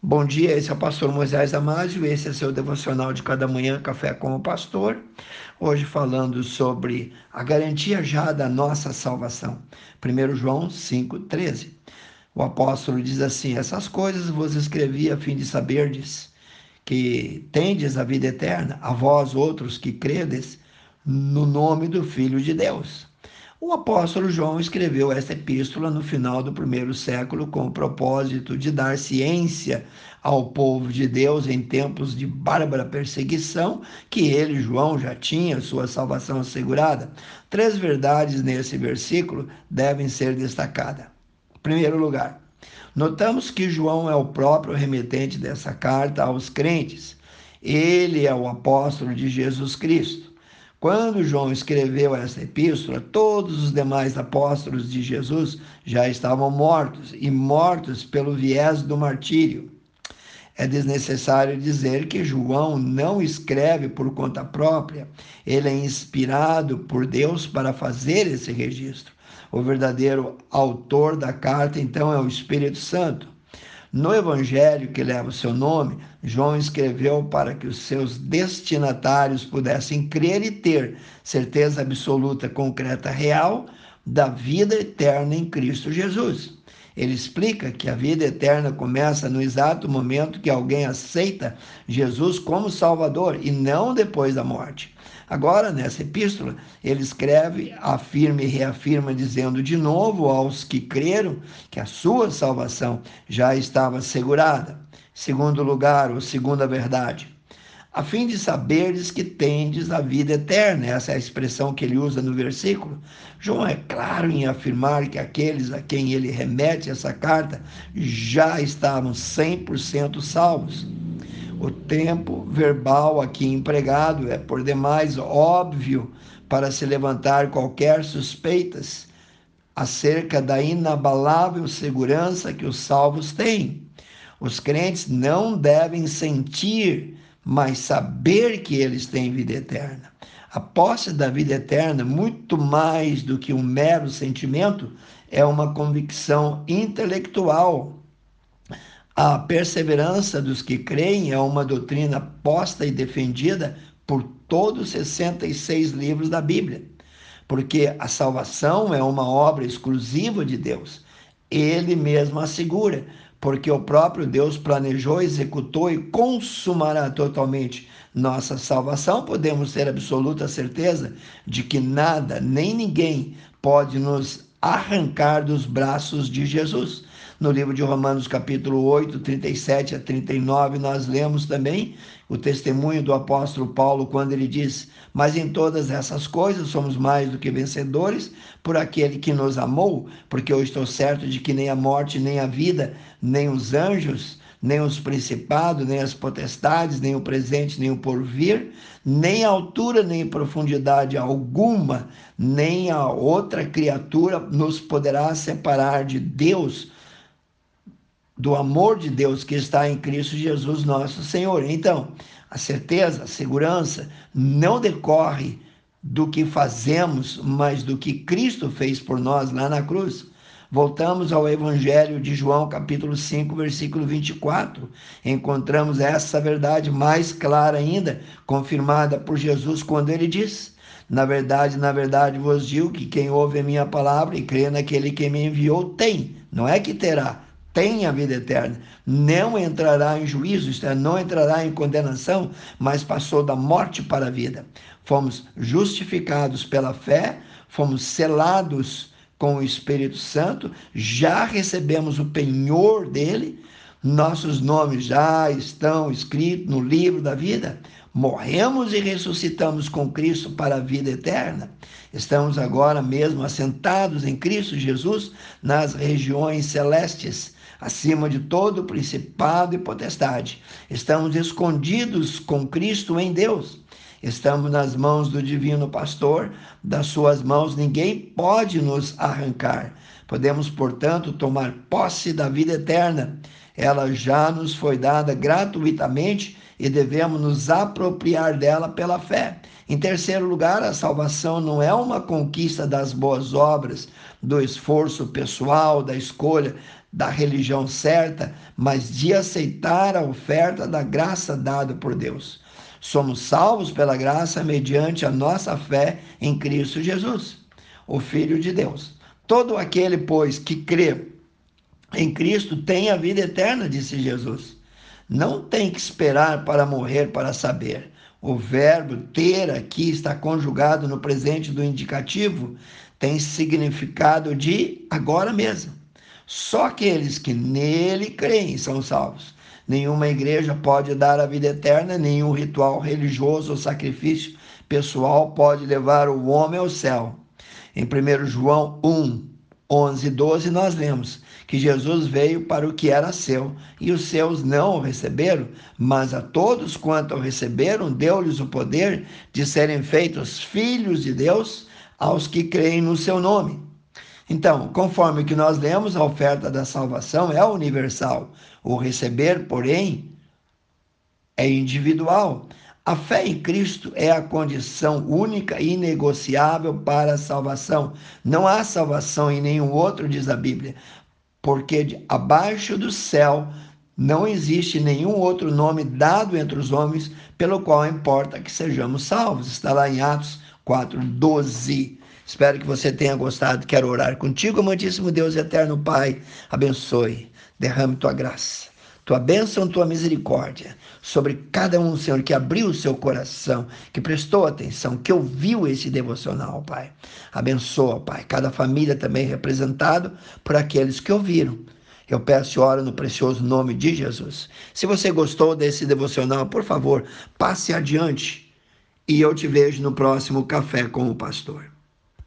Bom dia, esse é o pastor Moisés Damásio, esse é seu devocional de cada manhã, Café com o Pastor. Hoje falando sobre a garantia já da nossa salvação. 1 João 5,13. O apóstolo diz assim: Essas coisas vos escrevi a fim de saberdes que tendes a vida eterna, a vós outros que credes no nome do Filho de Deus. O apóstolo João escreveu esta epístola no final do primeiro século com o propósito de dar ciência ao povo de Deus em tempos de bárbara perseguição, que ele, João, já tinha sua salvação assegurada. Três verdades nesse versículo devem ser destacadas. Em primeiro lugar, notamos que João é o próprio remetente dessa carta aos crentes. Ele é o apóstolo de Jesus Cristo. Quando João escreveu essa epístola, todos os demais apóstolos de Jesus já estavam mortos e mortos pelo viés do martírio. É desnecessário dizer que João não escreve por conta própria, ele é inspirado por Deus para fazer esse registro. O verdadeiro autor da carta, então, é o Espírito Santo. No evangelho que leva o seu nome, João escreveu para que os seus destinatários pudessem crer e ter certeza absoluta, concreta, real da vida eterna em Cristo Jesus. Ele explica que a vida eterna começa no exato momento que alguém aceita Jesus como Salvador e não depois da morte. Agora, nessa epístola, ele escreve, afirma e reafirma, dizendo de novo aos que creram que a sua salvação já estava assegurada. Segundo lugar, ou segunda verdade, a fim de saberes que tendes a vida eterna. Essa é a expressão que ele usa no versículo. João é claro em afirmar que aqueles a quem ele remete essa carta já estavam 100% salvos. O tempo verbal aqui empregado é por demais óbvio para se levantar qualquer suspeitas acerca da inabalável segurança que os salvos têm. Os crentes não devem sentir, mas saber que eles têm vida eterna. A posse da vida eterna, muito mais do que um mero sentimento, é uma convicção intelectual a perseverança dos que creem é uma doutrina posta e defendida por todos os 66 livros da Bíblia, porque a salvação é uma obra exclusiva de Deus. Ele mesmo assegura, porque o próprio Deus planejou, executou e consumará totalmente nossa salvação, podemos ter absoluta certeza de que nada, nem ninguém pode nos arrancar dos braços de Jesus. No livro de Romanos, capítulo 8, 37 a 39, nós lemos também o testemunho do apóstolo Paulo quando ele diz: Mas em todas essas coisas somos mais do que vencedores por aquele que nos amou, porque eu estou certo de que nem a morte, nem a vida, nem os anjos, nem os principados, nem as potestades, nem o presente, nem o porvir, nem altura, nem profundidade alguma, nem a outra criatura nos poderá separar de Deus do amor de Deus que está em Cristo Jesus, nosso Senhor. Então, a certeza, a segurança não decorre do que fazemos, mas do que Cristo fez por nós lá na cruz. Voltamos ao Evangelho de João, capítulo 5, versículo 24. Encontramos essa verdade mais clara ainda, confirmada por Jesus quando ele diz: Na verdade, na verdade vos digo que quem ouve a minha palavra e crê naquele que me enviou tem, não é que terá, tem a vida eterna, não entrará em juízo, isto é, não entrará em condenação, mas passou da morte para a vida. Fomos justificados pela fé, fomos selados com o Espírito Santo, já recebemos o penhor dele, nossos nomes já estão escritos no livro da vida. Morremos e ressuscitamos com Cristo para a vida eterna. Estamos agora mesmo assentados em Cristo Jesus nas regiões celestes acima de todo principado e potestade. Estamos escondidos com Cristo em Deus. Estamos nas mãos do divino pastor, das suas mãos ninguém pode nos arrancar. Podemos, portanto, tomar posse da vida eterna. Ela já nos foi dada gratuitamente e devemos nos apropriar dela pela fé. Em terceiro lugar, a salvação não é uma conquista das boas obras, do esforço pessoal, da escolha da religião certa, mas de aceitar a oferta da graça dada por Deus. Somos salvos pela graça mediante a nossa fé em Cristo Jesus, o Filho de Deus. Todo aquele, pois, que crê em Cristo tem a vida eterna, disse Jesus. Não tem que esperar para morrer para saber. O verbo ter aqui está conjugado no presente do indicativo, tem significado de agora mesmo. Só aqueles que nele creem são salvos. Nenhuma igreja pode dar a vida eterna, nenhum ritual religioso ou sacrifício pessoal pode levar o homem ao céu. Em 1 João 1, 11 e 12, nós lemos que Jesus veio para o que era seu, e os seus não o receberam, mas a todos quanto o receberam, deu-lhes o poder de serem feitos filhos de Deus aos que creem no seu nome. Então, conforme o que nós lemos, a oferta da salvação é universal. O receber, porém, é individual. A fé em Cristo é a condição única e inegociável para a salvação. Não há salvação em nenhum outro, diz a Bíblia, porque abaixo do céu não existe nenhum outro nome dado entre os homens pelo qual importa que sejamos salvos. Está lá em Atos 4, 12. Espero que você tenha gostado. Quero orar contigo, amantíssimo Deus eterno Pai. Abençoe, derrame tua graça tua bênção, tua misericórdia sobre cada um, Senhor, que abriu o seu coração, que prestou atenção, que ouviu esse devocional, Pai. Abençoa, Pai, cada família também representado por aqueles que ouviram. Eu peço e oro no precioso nome de Jesus. Se você gostou desse devocional, por favor, passe adiante e eu te vejo no próximo Café com o Pastor.